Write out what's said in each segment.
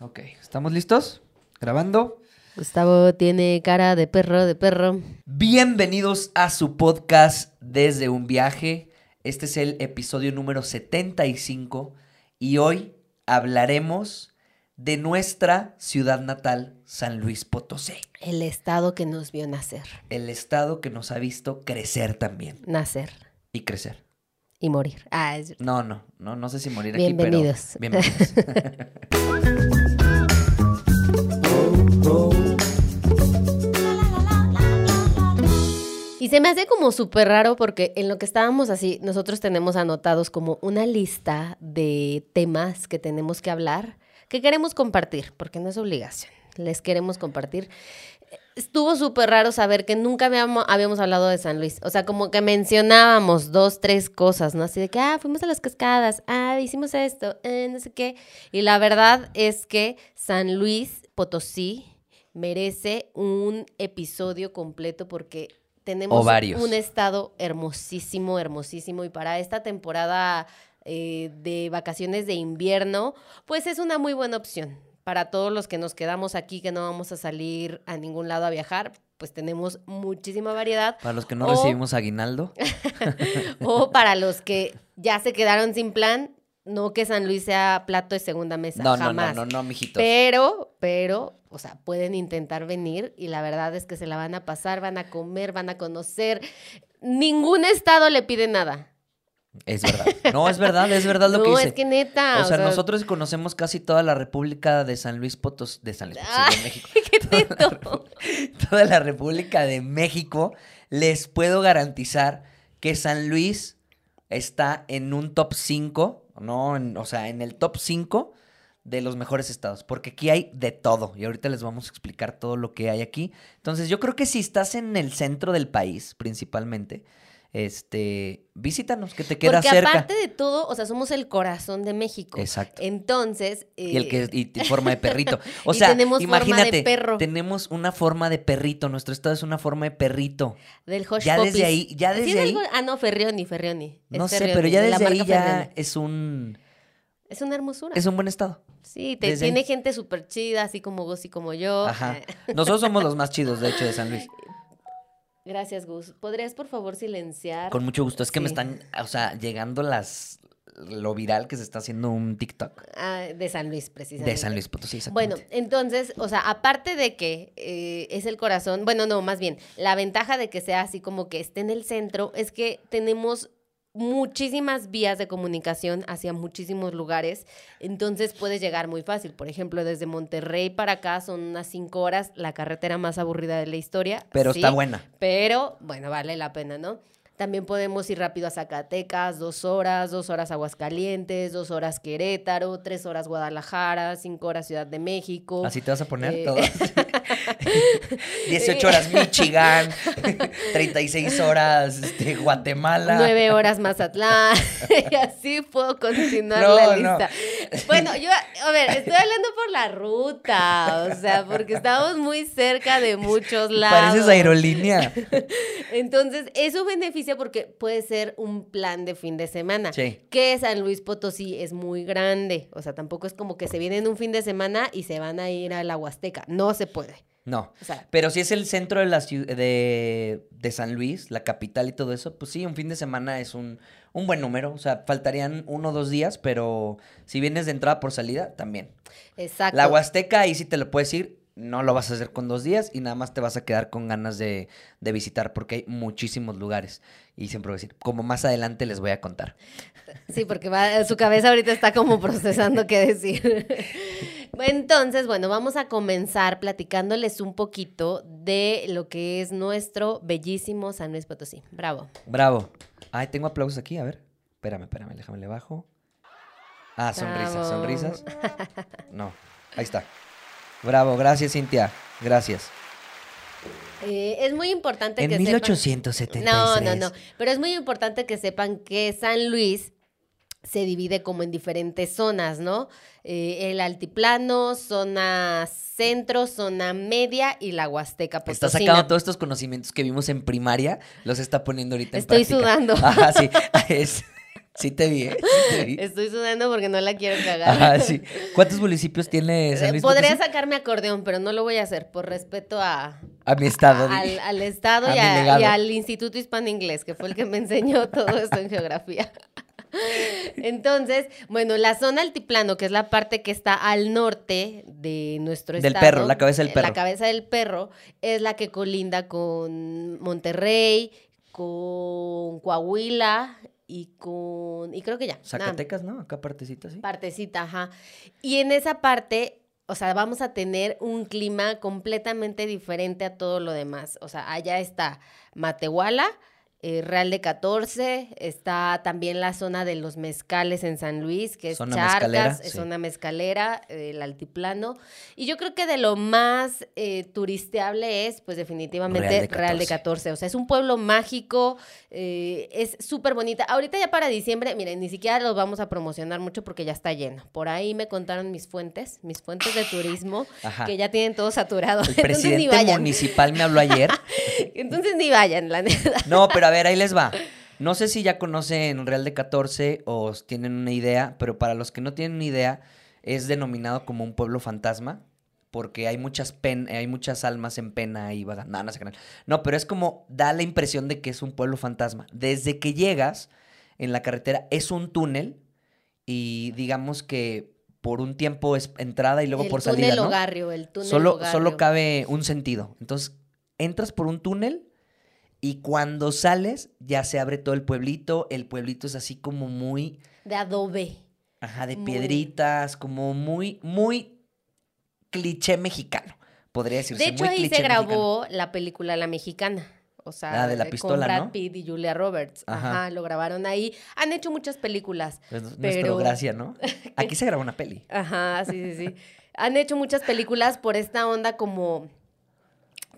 Ok, ¿estamos listos? ¿Grabando? Gustavo tiene cara de perro, de perro. Bienvenidos a su podcast Desde un viaje. Este es el episodio número 75 y hoy hablaremos de nuestra ciudad natal, San Luis Potosí. El estado que nos vio nacer. El estado que nos ha visto crecer también. Nacer Y crecer. y morir. Ah, es... No, no, no, no sé si morir Bienvenidos. aquí, pero... Bienvenidos. Y se me hace como súper raro porque en lo que estábamos así, nosotros tenemos anotados como una lista de temas que tenemos que hablar, que queremos compartir, porque no es obligación, les queremos compartir. Estuvo súper raro saber que nunca habíamos, hablado de San Luis. O sea, como que mencionábamos dos, tres cosas, ¿no? Así de que, ah, fuimos a las cascadas, ah, hicimos esto, eh, no sé qué. Y la verdad es que San Luis Potosí merece un episodio completo porque tenemos un estado hermosísimo, hermosísimo. Y para esta temporada eh, de vacaciones de invierno, pues es una muy buena opción. Para todos los que nos quedamos aquí, que no vamos a salir a ningún lado a viajar, pues tenemos muchísima variedad. Para los que no O- recibimos aguinaldo, O para los que ya se quedaron sin plan, no que San Luis sea plato de segunda mesa, no, no, no, jamás. no, no, mijitos. Pero, pero, o sea, pueden intentar venir y la verdad es que se la van a pasar, van a comer, van a conocer. Ningún estado le pide nada. Es verdad. No, es verdad, es verdad lo no, que dice. es que neta. O sea, nosotros conocemos casi toda la República de San Luis Potosí, de San Luis Potosí, Ay, de México. qué Toda teto. Toda la República de México, les puedo garantizar que San Luis está en un top 5, no, En- o sea, en el top 5 de los mejores estados, porque aquí hay de todo y ahorita les vamos a explicar todo lo que hay aquí. Entonces, yo creo que si estás en el centro del país, principalmente, este, visítanos, que te queda Porque cerca. aparte de todo, o sea, somos el corazón de México. Exacto. Entonces. Y el que eh, y forma de perrito. O Y sea, tenemos forma de imagínate, perro. tenemos una forma de perrito. Nuestro estado es una forma de perrito. Del Hush Ya desde ahí- ya ¿Sí desde es ahí- algo? Ah, no, Ferrioni, Ferrioni. Es No sé, Ferrioni, pero ya desde ahí ya Ferrioni. es un Es una hermosura. es un buen estado. Sí, te, desde ahí. tiene gente súper chida, así como Gus y como yo. Ajá. Nosotros somos los más chidos, de hecho, de San Luis. Gracias, Gus. ¿Podrías, por favor, silenciar? Con mucho gusto. Es que me están, o sea, llegando las lo viral que se está haciendo un TikTok Ah, de San Luis, precisamente. de San Luis Potosí. Bueno, exactamente. entonces, o sea, aparte de que eh, es el corazón, bueno, no, más bien, la ventaja de que sea así como que esté en el centro es que tenemos muchísimas vías de comunicación hacia muchísimos lugares, entonces puedes llegar muy fácil. Por ejemplo, desde Monterrey para acá son unas cinco horas, la carretera más aburrida de la historia. Pero sí, está buena. Pero, bueno, vale la pena, ¿no? También podemos ir rápido a Zacatecas, dos horas, dos horas Aguascalientes, dos horas Querétaro, tres horas Guadalajara, cinco horas Ciudad de México. Así te vas a poner Eh. 18 horas Michigan, 36 horas este, Guatemala. Nueve horas Mazatlán. y así puedo continuar No, la no. lista. Bueno, yo, a ver, estoy hablando por la ruta, o sea, porque estamos muy cerca de muchos lados. Pareces aerolínea. Entonces, eso beneficia porque puede ser un plan de fin de semana. Sí. Que San Luis Potosí es muy grande. O sea, tampoco es como que se vienen un fin de semana y se van a ir a la Huasteca. No se puede. No. O sea, Pero si es el centro de la de, de San Luis, la capital y todo eso, pues sí, un fin de semana es un, un buen número. O sea, faltarían uno o dos días, pero si vienes de entrada por salida, también. exacto. La Huasteca, ahí sí te lo puedes ir. No lo vas a hacer con dos días y nada más te vas a quedar con ganas de, de visitar porque hay muchísimos lugares. Y siempre voy a decir, como más adelante les voy a contar. Sí, porque va- su cabeza ahorita está como procesando qué decir. Entonces, bueno, vamos a comenzar platicándoles un poquito de lo que es nuestro bellísimo San Luis Potosí. Bravo. Bravo. Ay, tengo aplausos aquí, a ver. Espérame, espérame, déjame le bajo. Ah, sonrisas, Bravo. sonrisas. No, ahí está. Bravo, gracias Cintia, gracias. Eh, es muy importante En que sepan- 1876. No, no, no. Pero es muy importante que sepan que San Luis se divide como en diferentes zonas, ¿no? Eh, el altiplano, zona centro, zona media y la Huasteca Está sacando todos estos conocimientos que vimos en primaria, los está poniendo ahorita en Estoy práctica. sudando. Ajá, sí. Es- Sí te vi, ¿eh? Sí te vi. Estoy sudando porque no la quiero cagar. Ajá, sí. ¿Cuántos municipios tiene San Eh, Luis Podría Potosí? sacarme acordeón, pero no lo voy a hacer por respeto a, A mi estado. a- al, al Estado a y, a- y al Instituto Hispano Inglés, que fue el que me enseñó todo esto en geografía. Entonces, bueno, la zona altiplano, que es la parte que está al norte de nuestro Del estado. perro, la cabeza del eh, perro. La cabeza del perro es la que colinda con Monterrey, con Coahuila y con... Y creo que ya. nada. Zacatecas, ¿no? Acá partecita, sí. Partecita, ajá. Y en esa parte, o sea, vamos a tener un clima completamente diferente a todo lo demás. O sea, allá está Matehuala, eh, Real de 14, está también la zona de los mezcales en San Luis, que es Zona Charcas, mezcalera, sí. zona mezcalera, eh, el altiplano. Y yo creo que de lo más eh, turisteable es, pues definitivamente Real de Real de 14. 14. O sea, es un pueblo mágico, eh, es súper bonita. Ahorita ya para diciembre, miren, ni siquiera los vamos a promocionar mucho porque ya está lleno. Por ahí me contaron mis fuentes, mis fuentes de turismo, Ajá. que ya tienen todo saturado. El Entonces ni presidente vayan. municipal me habló ayer. Entonces ni vayan, la neta. No, pero a ver, ahí les va. No sé si ya conocen Real de 14 o tienen una idea, pero para los que no tienen una idea, es denominado como un pueblo fantasma, porque hay muchas pen hay muchas almas en pena ahí vagando. No, no crean. No, pero es como da la impresión de que es un pueblo fantasma. Desde que llegas en la carretera es un túnel y digamos que por un tiempo es entrada y luego el por túnel salida, ¿no? El túnel Solo, solo cabe un sentido. Entonces, entras por un túnel y cuando sales ya se abre todo el pueblito. El pueblito es así como muy, De adobe. ajá, de Muy- piedritas, como muy, muy cliché mexicano, podría decirse. De hecho, muy ahí cliché se mexicano. grabó la película La Mexicana. O sea, de la con pistola, Brad ¿no? Pitt y Julia Roberts. Ajá. Ajá. lo grabaron ahí. Han hecho muchas películas. Es nuestro pero- gracia, ¿no? Aquí se grabó una peli. Ajá, sí, sí, sí. Han hecho muchas películas por esta onda como,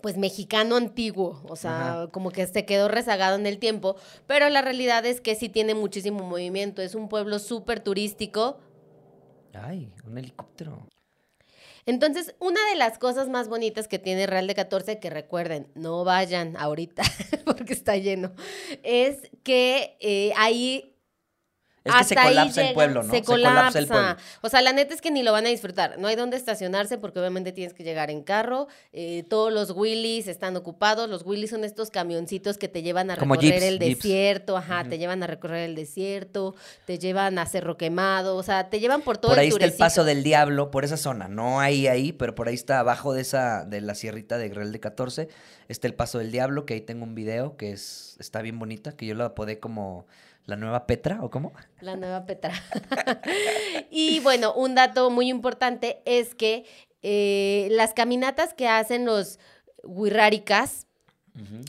pues, mexicano antiguo. O sea, Ajá. como que se quedó rezagado en el tiempo. Pero la realidad es que sí tiene muchísimo movimiento. Es un pueblo súper turístico. Ay, un helicóptero. Entonces, una de las cosas más bonitas que tiene Real de 14, que recuerden, no vayan ahorita porque está lleno, es que eh, ahí Es que se hasta ahí colapsa el llega- pueblo, ¿no? Se, colapsa. el pueblo. O sea, la neta es que ni lo van a disfrutar. No hay dónde estacionarse porque obviamente tienes que llegar en carro. Eh, todos los Willys están ocupados. Los Willys son estos camioncitos que te llevan a Como recorrer jeeps, el jeeps. desierto. Ajá, te llevan a recorrer el desierto, te llevan a Cerro Quemado. O sea, te llevan por todo por el ahí está el paso del diablo, por esa zona. No ahí, ahí, pero por ahí está abajo de esa, de la sierrita de Real de 14. Está el paso del diablo, que ahí tengo un video que es, está bien bonita, que yo la apodé como la nueva Petra, ¿o cómo? La nueva Petra. y bueno, un dato muy importante es que eh, las caminatas que hacen los huirráricas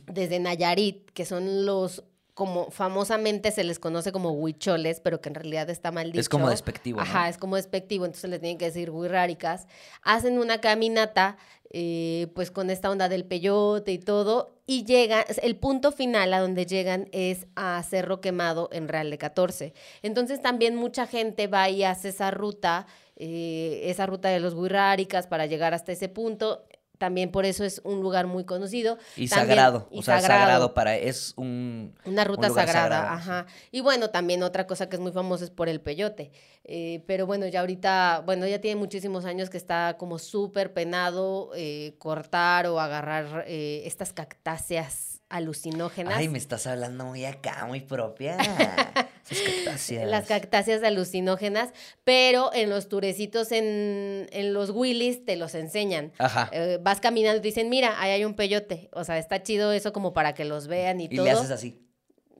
desde Nayarit, que son los como famosamente se les conoce como huicholes, pero que en realidad está mal dicho. Es como despectivo, ¿no? Ajá, es como despectivo, entonces les tienen que decir huirráricas. Hacen una caminata, eh, pues con esta onda del peyote y todo, y llegan, el punto final a donde llegan es a Cerro Quemado en Real de 14. Entonces también mucha gente va y hace esa ruta, eh, esa ruta de los huirráricas para llegar hasta ese punto. También por eso es un lugar muy conocido. Y También- sagrado, y o sea, sagrado. para, es un... una ruta Un sagrada, sagrado, ajá. Y bueno, también otra cosa que es muy famosa es por el peyote. Eh, pero bueno, ya ahorita, bueno, ya tiene muchísimos años que está como súper penado eh, cortar o agarrar eh, estas cactáceas alucinógenas. Ay, me estás hablando muy acá, muy propia. Esas cactáceas. Las cactáceas alucinógenas, pero en los turecitos en, en los Willys te los enseñan. Ajá. Eh, vas caminando y dicen, mira, ahí hay un peyote. O sea, está chido eso como para que los vean y, y todo. le haces así.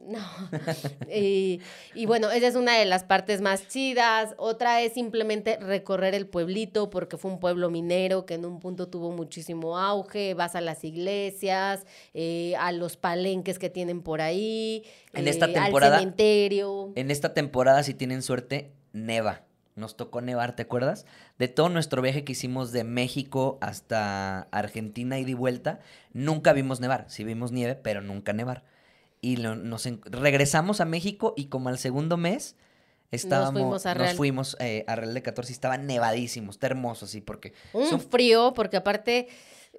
No. y, y bueno, esa es una de las partes más chidas. Otra es simplemente recorrer el pueblito porque fue un pueblo minero que en un punto tuvo muchísimo auge. Vas a las iglesias, eh, a los palenques que tienen por ahí, En esta eh, temporada- al cementerio. En esta temporada, si tienen suerte, neva. Nos tocó nevar, ¿te acuerdas? De todo nuestro viaje que hicimos de México hasta Argentina y de vuelta, nunca vimos nevar. Sí vimos nieve, pero nunca nevar. Y lo- nos regresamos a México y como al segundo mes Estábamos, fuimos a nos fuimos eh, a Real de 14 y estaba nevadísimo, está hermoso, sí, porque Un son- frío, porque aparte.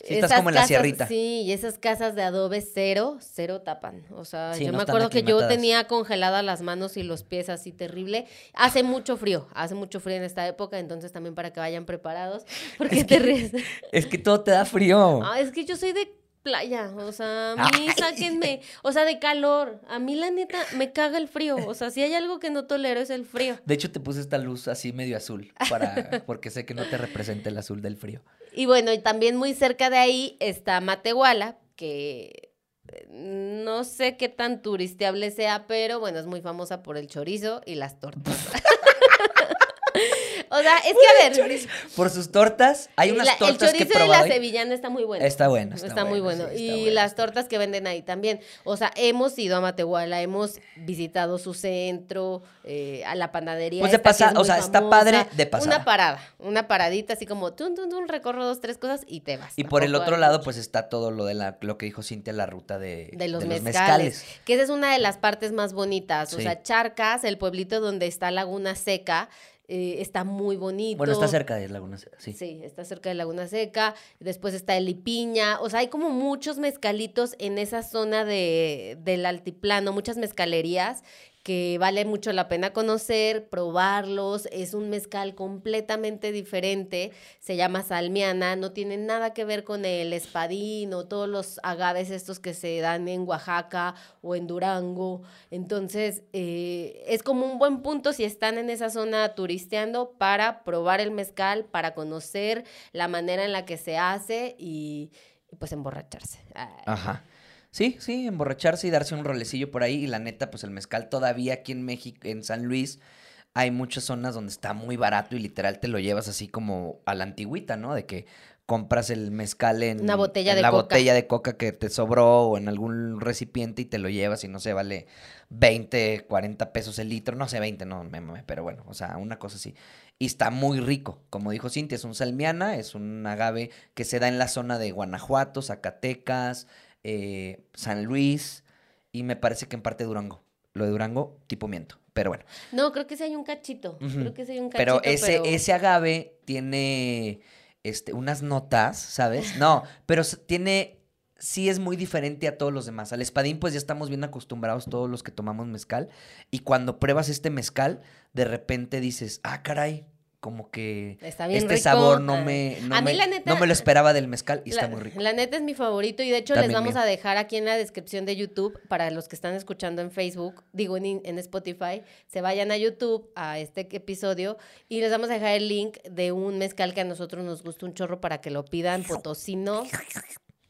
Sí, estás esas como en la sierrita. Sí, y esas casas de adobe cero, cero tapan. O sea, Sí, yo no me acuerdo que yo tenía congeladas las manos y los pies así terrible. Hace mucho frío, hace mucho frío en esta época, entonces también para que vayan preparados. Porque te ríes. es que todo te da frío. Ah, es que yo soy de playa, o sea, a mí Ay. sáquenme, o sea, de calor. A mí la neta me caga el frío, o sea, si hay algo que no tolero es el frío. De hecho, te puse esta luz así medio azul, para, porque sé que no te representa el azul del frío. Y bueno, y también muy cerca de ahí está Matehuala, que eh, no sé qué tan turisteable sea, pero bueno, es muy famosa por el chorizo y las tortas. o sea, es que a ver, Por sus tortas, hay unas la- el tortas que he chorizo de la ahí. sevillana está muy bueno. Está bueno, Está, está muy bueno, bueno. sí, está y bueno, las tortas que venden ahí también. O sea, hemos ido a Matehuala, hemos visitado su centro, eh, a la panadería. Pues de que pasada, o sea, está padre de pasada. Una parada, una paradita así como, tun, tun, tun, recorro dos, tres cosas y te vas. Y por el otro lado, mucho. pues está todo lo de la, lo que dijo Cintia, la ruta de, de los, de mezcales, Que esa es una de las partes más bonitas. O Sí. sea, Charcas, el pueblito donde está Laguna Seca, eh, está muy bonito. Bueno, está cerca de Laguna Seca, sí. Sí, está cerca de Laguna Seca. Después está el Ipiña. O sea, hay como muchos mezcalitos en esa zona de, del altiplano, muchas mezcalerías que vale mucho la pena conocer, probarlos. Es un mezcal completamente diferente. Se llama salmiana. No tiene nada que ver con el espadín o todos los agaves estos que se dan en Oaxaca o en Durango. Entonces, eh, es como un buen punto si están en esa zona turisteando para probar el mezcal, para conocer la manera en la que se hace y, pues emborracharse. Ajá. Sí, sí, emborracharse y darse un rolecillo por ahí. Y la neta, pues el mezcal todavía aquí en México, en San Luis, hay muchas zonas donde está muy barato y literal te lo llevas así como a la antigüita, ¿no? De que compras el mezcal en, Una botella en de la coca. botella de coca que te sobró o en algún recipiente y te lo llevas y no sé, vale 20, 40 pesos el litro, no sé, 20, no, me mame, pero bueno, o sea, una cosa así. Y está muy rico, como dijo Cintia, es un salmiana, es un agave que se da en la zona de Guanajuato, Zacatecas, eh, San Luis y me parece que en parte Durango. Lo de Durango, tipo miento, pero bueno. No, creo que sí hay un cachito. Creo que sí hay un cachito. Pero ese, ese agave tiene este, unas notas, ¿sabes? No, pero tiene, sí es muy diferente a todos los demás. Al espadín, pues ya estamos bien acostumbrados todos los que tomamos mezcal. Y cuando pruebas este mezcal, de repente dices, ah, caray, como que Está bien este rico. sabor no Ah. me, no A mí me, la neta- no me lo esperaba del mezcal y está muy rico. la neta es mi favorito y de hecho les vamos mío. a dejar aquí en la descripción de YouTube para los que están escuchando en Facebook, digo en, en Spotify, se vayan a YouTube a este episodio y les vamos a dejar el link de un mezcal que a nosotros nos gusta un chorro para que lo pidan potosino.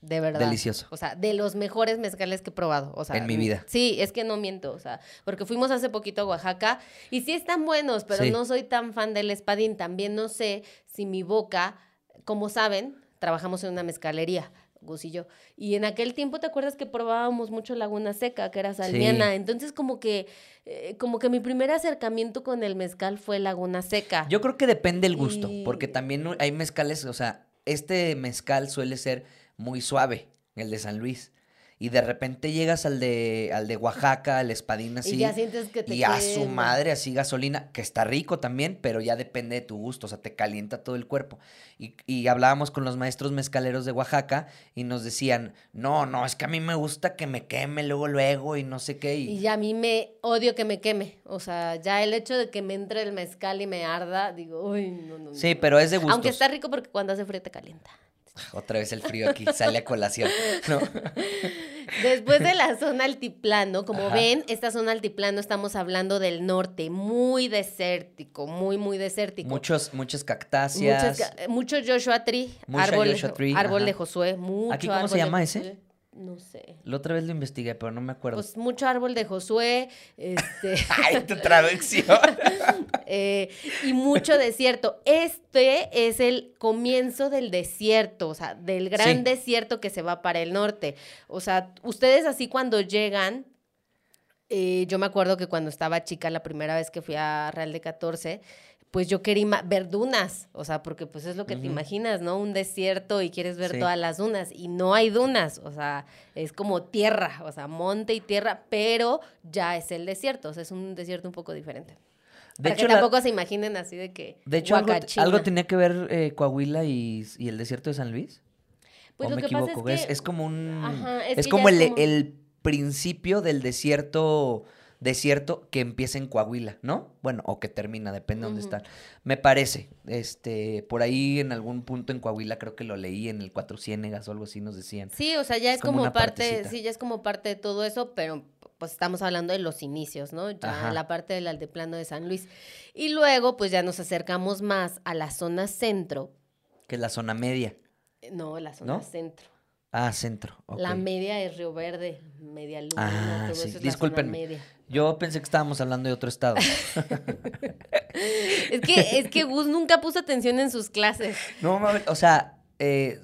De verdad. Delicioso. O sea, de los mejores mezcales que he probado. O sea, En mi vida. Sí, es que no miento. O sea, porque fuimos hace poquito a Oaxaca y sí están buenos, pero Sí. no soy tan fan del espadín. También no sé si mi boca, como saben, trabajamos en una mezcalería. Gus y yo. Y en aquel tiempo, ¿te acuerdas que probábamos mucho Laguna Seca, que era salmiana? Entonces, como que, eh, como que mi primer acercamiento con el mezcal fue Laguna Seca. Yo creo que depende el gusto, Y- porque también hay mezcales, o sea, este mezcal suele ser muy suave, el de San Luis. Y de repente llegas al de, al de Oaxaca, al espadín así. y ya sientes que te y a su madre así gasolina, que está rico también, pero ya depende de tu gusto, o sea, te calienta todo el cuerpo. Y, y hablábamos con los maestros mezcaleros de Oaxaca y nos decían, no, no, es que a mí me gusta que me queme luego, luego y no sé qué. Y, Y a mí me odio que me queme. O sea, ya el hecho de que me entre el mezcal y me arda, digo, uy, no, no. sí, no". pero es de gustos. Aunque está rico porque cuando hace frío te calienta. Otra vez el frío aquí sale a colación, ¿no? Después de la zona altiplano, como Ajá. ven, esta zona altiplano estamos hablando del norte, muy desértico, muy, muy desértico. Muchos, muchas cactáceas. Muchas ga- mucho Joshua Tree, Mucha árbol, Joshua Tree, árbol ajá. de Josué, mucho ¿Aquí cómo se de llama ese? No sé. La otra vez lo investigué, pero no me acuerdo. Pues mucho árbol de Josué, este, ¡Ay, tu traducción! eh, y mucho desierto. Este es el comienzo del desierto, o sea, del gran Sí. desierto que se va para el norte. O sea, ustedes así cuando llegan, eh, yo me acuerdo que cuando estaba chica, la primera vez que fui a Real de 14, pues yo quería ver dunas, o sea, porque pues es lo que te imaginas, ¿no? Un desierto y quieres ver Sí. todas las dunas y no hay dunas, o sea, es como tierra, o sea, monte y tierra, pero ya es el desierto, o sea, es un desierto un poco diferente. De Para hecho, que la- tampoco se imaginen así de que. de hecho algo, algo tenía que ver eh, Coahuila y, y el desierto de San Luis. Pues ¿O lo me que pasa equivoco? es Es, que- es como un. Ajá, es es que como ya el, es como- el principio del desierto desierto que empieza en Coahuila, ¿no? Bueno, o que termina, depende de dónde Ujú. están. Me parece. Este, por ahí en algún punto en Coahuila, creo que lo leí en el Cuatro Ciénegas o algo así nos decían. Sí, o sea, ya Es es, como parte, partecita. sí, ya es como parte de todo eso, pero pues estamos hablando de los inicios, ¿no? Ya Ajá. la parte del altiplano de San Luis. Y luego, pues ya nos acercamos más a la zona centro. Que es la zona media. Eh, No, la zona ¿No? centro. Ah, centro. La media es Río Verde, media luna, Ah, sí, eso Yo pensé que estábamos hablando de otro estado. Es que, es que Gus nunca puso atención en sus clases. No, mames, o sea, eh,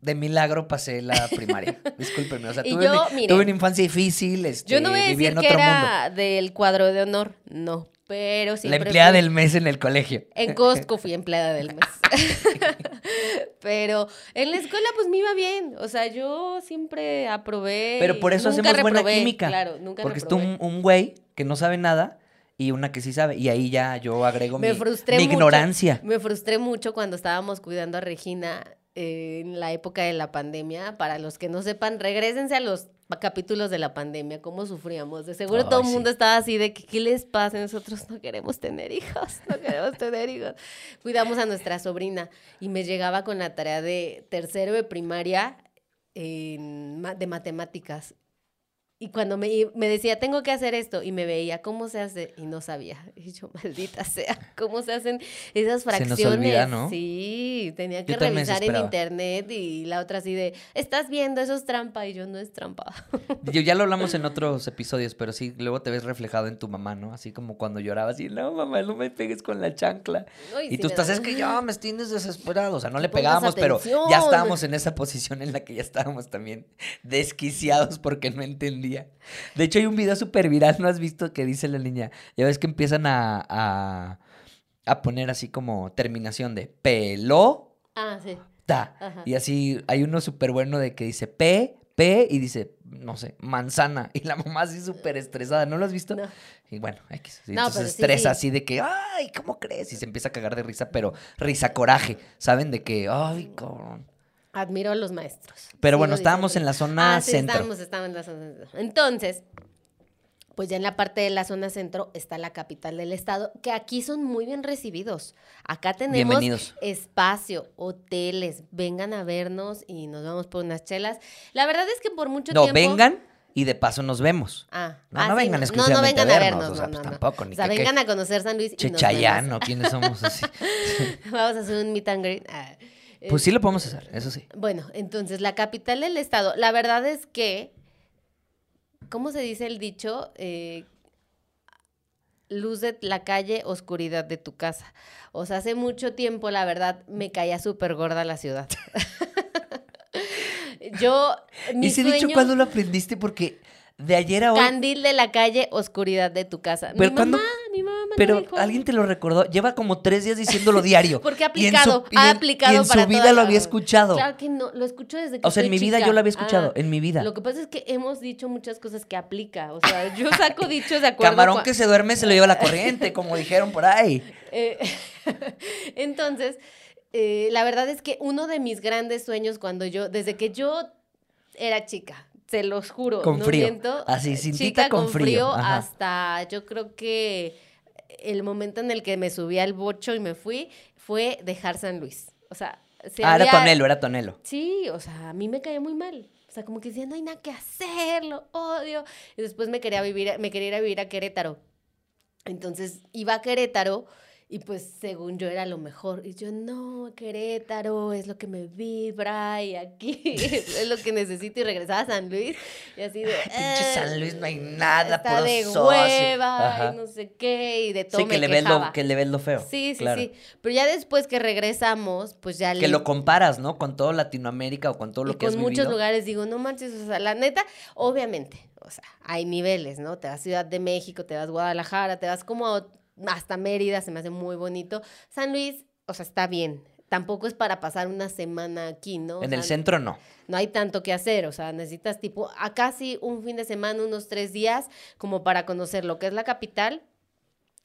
de milagro pasé la primaria. Discúlpenme, o sea, tuve, yo, mi- mire, tuve una infancia difícil, este, Yo no voy a decir en que era del cuadro de honor, no, pero mundo. La siempre empleada fui- del mes en el colegio. En Costco fui empleada del mes. Pero en la escuela pues me iba bien. O sea, yo siempre aprobé. Pero por eso hacemos buena química. Claro, nunca Porque está un, un güey que no sabe nada y una que sí sabe. Y ahí ya yo agrego Me mi, frustré mi mucho. ignorancia. Me frustré mucho cuando estábamos cuidando a Regina eh, en la época de la pandemia. Para los que no sepan, regresense a los capítulos de la pandemia, cómo sufríamos. De seguro Ay, todo el sí. mundo estaba así de que, ¿qué les pasa? Nosotros no queremos tener hijos, no queremos tener hijos. Cuidamos a nuestra sobrina y me llegaba con la tarea de tercero de primaria en de matemáticas. Y cuando me, y me decía, tengo que hacer esto, y me veía cómo se hace, y no sabía. Y yo, maldita sea, ¿cómo se hacen esas Se nos fracciones? olvida, ¿no? Sí, tenía que Yo revisar en internet, y la otra así de, estás viendo, eso es trampa, y yo, no es trampa. Yo ya lo hablamos en otros episodios, pero sí, luego te ves reflejado en tu mamá, ¿no? Así como cuando llorabas y, no, mamá, no me pegues con la chancla. Y sí tú estás, da- es que ya me tienes desesperado. O sea, no le pegábamos, pero ya estábamos en esa posición en la que ya estábamos también desquiciados porque no De hecho, hay un video súper viral, ¿no has visto? Que dice la niña, ya ves que empiezan a, a, a poner así como terminación de pelota. Ah, sí. Ajá. Y así hay uno súper bueno de que dice P, P y dice, no sé, manzana. Y la mamá así súper estresada, ¿no lo has visto? No. Y bueno, X. No, entonces sí, estresa sí. así de que, ay, ¿cómo crees? Y se empieza a cagar de risa, pero risa coraje, ¿saben? De que, ay, cabrón. Admiro a los maestros. Pero bueno, estábamos en la zona ah, sí, centro. Estábamos, estábamos en la zona centro. Entonces, pues ya en la parte de la zona centro está la capital del estado, que aquí son muy bien recibidos. Acá tenemos espacio, hoteles, vengan a vernos y nos vamos por unas chelas. La verdad es que por mucho No, tiempo... vengan y de paso nos vemos. Ah, No, ah, no sí, vengan no, exclusivamente no, a vengan a vernos, vernos, o sea, no, pues no, no. tampoco, ni O sea, que vengan a conocer San Luis y Che, nos Chayano, vemos. ¿quiénes somos así? Vamos a hacer un meet and greet. Ah, pues sí lo podemos hacer, eso sí. Bueno, entonces la capital del estado, la verdad es que, ¿cómo se dice el dicho? Eh, luz de la calle, oscuridad de tu casa. O sea, hace mucho tiempo, la verdad, me caía súper gorda la ciudad. Yo, mi Ese dicho, ¿cuándo lo aprendiste? Porque de ayer a hoy... candil de la calle, oscuridad de tu casa. Pero mi ¿cuándo- mamá, mi mamá me Pero dijo. alguien te lo recordó. Lleva como tres días diciéndolo diario. Porque ha Y en su- aplicado, y ha en- aplicado y en para su vida lo había escuchado. Claro que no, lo escucho desde que O sea, en mi vida yo lo había escuchado, Ah, en mi vida. Lo que pasa es que hemos dicho muchas cosas que aplica. O sea, yo saco dichos de acuerdo. Camarón que se duerme se lo lleva la corriente, como dijeron por ahí. Eh, Entonces, eh, la verdad es que uno de mis grandes sueños cuando yo, desde que yo era chica, se los juro, Con no frío. miento, Así, cintita con frío, ajá. hasta yo creo que el momento en el que me subí al bocho y me fui fue dejar San Luis. O sea, se Ah, era Tonelo, era Tonelo. Sí, o sea, a mí me caía muy mal. O sea, como que decía, no hay nada que hacer, lo odio. Y después me quería vivir, me quería ir a vivir a Querétaro. Entonces iba a Querétaro y pues según yo era lo mejor. Y yo, no, Querétaro es lo que me vibra y aquí es lo que necesito. Y regresaba a San Luis y así de... Pinche "Eh, San Luis, no hay nada, Está puro de socio". hueva y no sé qué y de todo Sí, que me le, ves lo, que le ves lo feo. Sí, sí, claro. sí. Pero ya después que regresamos, pues ya Que le- lo comparas, ¿no? Con todo Latinoamérica o con todo lo y que con has muchos vivido. lugares digo, no manches, o sea, la neta, obviamente, o sea, hay niveles, ¿no? Te vas a Ciudad de México, te vas a Guadalajara, te vas como a- hasta Mérida, se me hace muy bonito. San Luis, o sea, está bien. Tampoco es para pasar una semana aquí, ¿no? O En el centro no. no hay tanto que hacer, o sea, necesitas tipo, acá sí un fin de semana, unos tres días, como para conocer lo que es la capital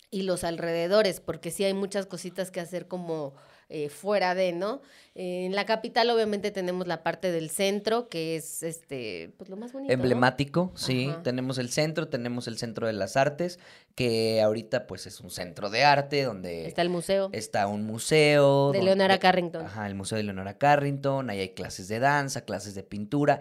y los alrededores, porque sí hay muchas cositas que hacer como eh, fuera de, ¿no? en la capital obviamente tenemos la parte del centro, que es este, pues lo más bonito. ¿no? Emblemático, sí. Ajá. Tenemos el centro, tenemos el centro de las artes, que ahorita pues es un centro de arte donde Está el museo está un museo. de donde- Leonora Carrington. Ajá, el Museo de Leonora Carrington, ahí hay clases de danza, clases de pintura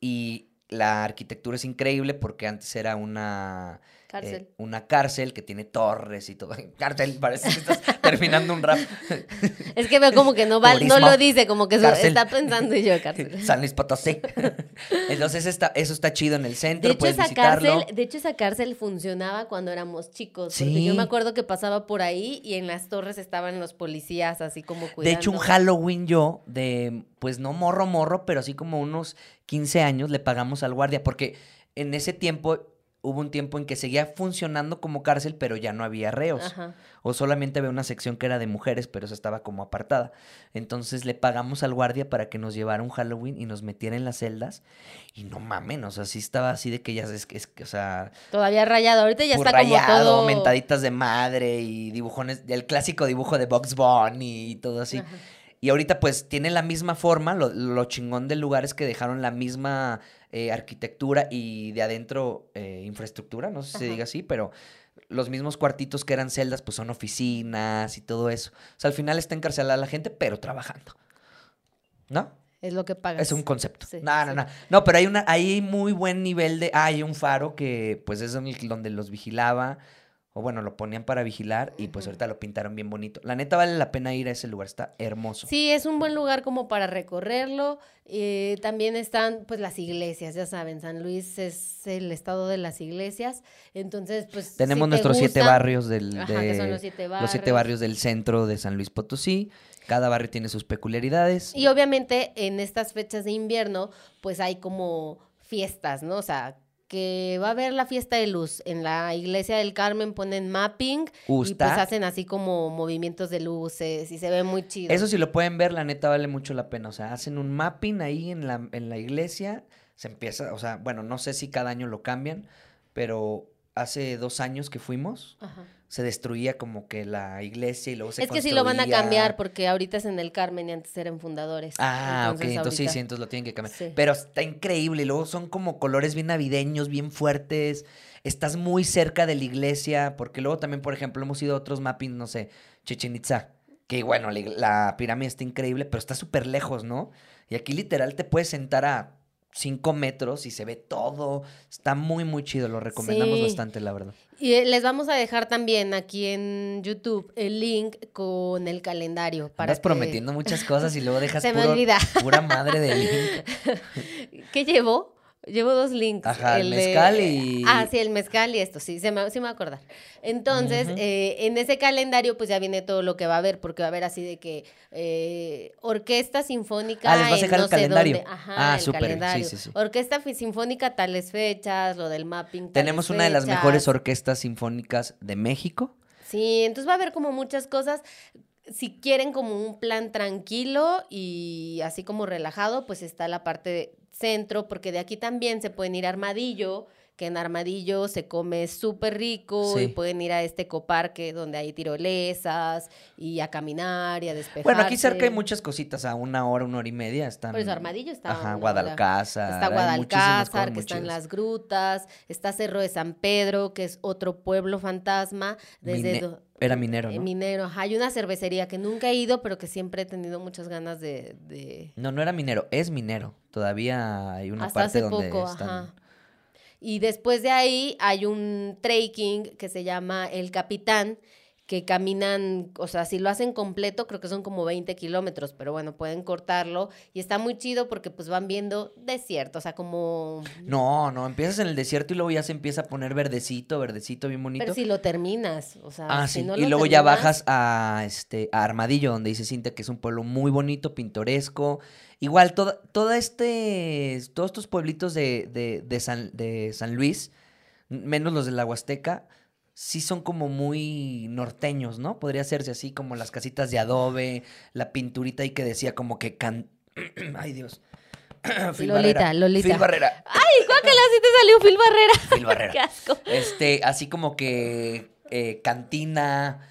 y la arquitectura es increíble porque antes era una Cárcel. eh, una cárcel que tiene torres y todo. Cárcel, parece que estás terminando un rap. Es que veo como que no va, no lo dice, como que Cárcel. está pensando y yo cárcel. San Luis Potosí. Entonces está, eso está chido en el centro, De hecho, puedes esa visitarlo. cárcel, de hecho, esa cárcel funcionaba cuando éramos chicos. Porque Sí. yo me acuerdo que pasaba por ahí y en las torres estaban los policías así como cuidando. De hecho, un Halloween yo, de, pues no morro, morro, pero así como unos 15 años, le pagamos al guardia, porque en ese tiempo hubo un tiempo en que seguía funcionando como cárcel, pero ya no había reos. Ajá. O solamente había una sección que era de mujeres, pero esa estaba como apartada. Entonces le pagamos al guardia para que nos llevara un Halloween y nos metiera en las celdas. Y no mamen, o sea, sí estaba así de que ya es, que- es o sea, Todavía rayado. Ahorita ya está como rayado, todo. mentaditas de madre y dibujones, el clásico dibujo de Bugs Bunny y todo así. Ajá. Y ahorita pues tiene la misma forma, lo, lo chingón del lugar es que dejaron la misma eh, arquitectura y de adentro eh, infraestructura, no sé si se diga así, pero los mismos cuartitos que eran celdas pues son oficinas y todo eso. O sea, al final está encarcelada la gente, pero trabajando. ¿No? Es lo que pagas. Es un concepto. Sí, no, no, sí. no. No, pero hay una, hay muy buen nivel de. ah, hay un faro que, pues, es donde los vigilaba. O bueno, lo ponían para vigilar. Y pues ahorita lo pintaron bien bonito. La neta vale la pena ir a ese lugar. Está hermoso. Sí, es un buen lugar como para recorrerlo. Eh, también están pues las iglesias, ya saben, San Luis es el estado de las iglesias. Entonces, pues si Tenemos te nuestros siete barrios del. Ajá, que son de- los siete los siete barrios. barrios del centro de San Luis Potosí. Cada barrio tiene sus peculiaridades. Y obviamente en estas fechas de invierno, pues hay como fiestas, ¿no? O sea, que va a haber la fiesta de luz. En la iglesia del Carmen ponen mapping y pues hacen así como movimientos de luces y se ve muy chido. Eso si lo pueden ver, la neta vale mucho la pena. O sea, hacen un mapping ahí en la, en la iglesia. Se empieza, o sea, bueno, no sé si cada año lo cambian, pero hace dos años que fuimos, Ajá. Se destruía como que la iglesia y luego se Es que sí lo van a cambiar porque ahorita es en el Carmen y antes eran fundadores. Ah, ok, entonces sí, ahorita- sí, entonces lo tienen que cambiar. Sí. Pero está increíble, y luego son como colores bien navideños, bien fuertes. Estás muy cerca de la iglesia, porque luego también, por ejemplo, hemos ido a otros mappings, no sé, Chichen Itza, que bueno, la, la pirámide está increíble, pero está súper lejos, ¿no? Y aquí literal te puedes sentar a cinco metros y se ve todo. Está muy, muy chido, lo recomendamos Sí. bastante, la verdad. Y eh, les vamos a dejar también aquí en YouTube el link con el calendario. Para Estás que- prometiendo muchas cosas y luego dejas Se me puro- olvida. pura madre de link. ¿Qué llevo? Llevo dos links. Ajá, el mezcal y- Ah, sí, el mezcal y esto, sí, se me, sí me voy a acordar. Entonces, eh, en ese calendario pues ya viene todo lo que va a haber, porque va a haber así de que eh, orquesta sinfónica Ah, les vas a dejar no el calendario. dónde. Ajá, Ah, el súper, sí, calendario. sí, sí. Orquesta sinfónica tales fechas, lo del mapping tales Tenemos una de las mejores orquestas sinfónicas de México. Sí, entonces va a haber como muchas cosas. Si quieren como un plan tranquilo y así como relajado, pues está la parte de centro, porque de aquí también se pueden ir a Armadillo, que en Armadillo se come súper rico y pueden ir a este ecoparque donde hay tirolesas y a caminar y a despejarse. Bueno, aquí cerca hay muchas cositas, a una hora, una hora y media están. Por eso Armadillo está Ajá. Guadalcázar. Está Guadalcázar, que están las grutas, está Cerro de San Pedro, que es otro pueblo fantasma. Desde Mine- Era minero, eh, ¿no? minero, ajá. Hay una cervecería que nunca he ido, pero que siempre he tenido muchas ganas de... de- No, no era minero, es minero. Todavía hay una Hasta parte hace donde poco, están. ajá. Y después de ahí hay un trekking que se llama El Capitán, que caminan, o sea, si lo hacen completo, creo que son como 20 kilómetros, pero bueno, pueden cortarlo. Y está muy chido porque pues van viendo desierto, o sea, como... No, no, empiezas en el desierto y luego ya se empieza a poner verdecito, verdecito, bien bonito. Pero si lo terminas, o sea, Ah, si sí. no y lo luego ya bajas a este a Armadillo, donde dice Cintia que es un pueblo muy bonito, pintoresco. Igual, toda, toda este, todos estos pueblitos de, de, de San, de San Luis, menos los de la Huasteca, sí son como muy norteños, ¿no? Podría hacerse así, como las casitas de adobe, la pinturita ahí que decía como que can... Ay, Dios. Phil Lolita, Barrera. Lolita. Phil Barrera. ¡Ay, guácala! Sí te salió Phil Barrera. Phil Barrera. ¡Qué asco! Este, así como que eh, cantina,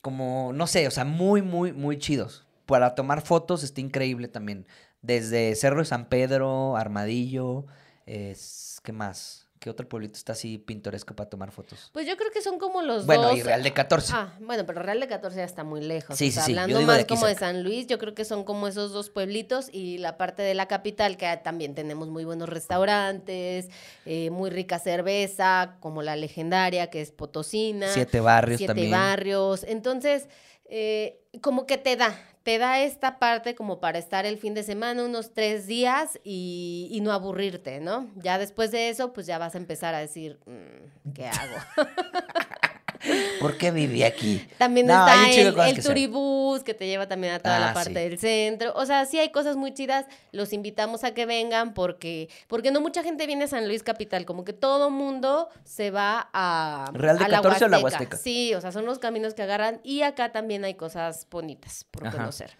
como, no sé, o sea, muy, muy, muy chidos. Para tomar fotos está increíble también. Desde Cerro de San Pedro, Armadillo, es, ¿qué más? ¿Qué otro pueblito está así pintoresco para tomar fotos? Pues yo creo que son como los Bueno, dos. y Real de 14. Ah, bueno, pero Real de 14 ya está muy lejos. Sí, o sea, sí, yo Hablando digo más como de. San Luis, yo creo que son como esos dos pueblitos y la parte de la capital, que también tenemos muy buenos restaurantes, eh, muy rica cerveza, como la legendaria, que es Potosina. Siete barrios siete también. barrios. Entonces, eh, como que te da, te da esta parte como para estar el fin de semana, unos tres días y, y no aburrirte, ¿no? Ya después de eso, pues ya vas a empezar a decir, mm, ¿qué hago? ¿Por qué viví aquí? También No, está el, el que turibús que te lleva también a toda Ah, la parte sí. del centro. O sea, sí hay cosas muy chidas. Los invitamos a que vengan porque, porque no mucha gente viene a San Luis Capital. Como que todo mundo se va a, ¿Real de a la 14 o la Huasteca. Huasteca? Sí, o sea, son los caminos que agarran. Y acá también hay cosas bonitas por Ajá. conocer.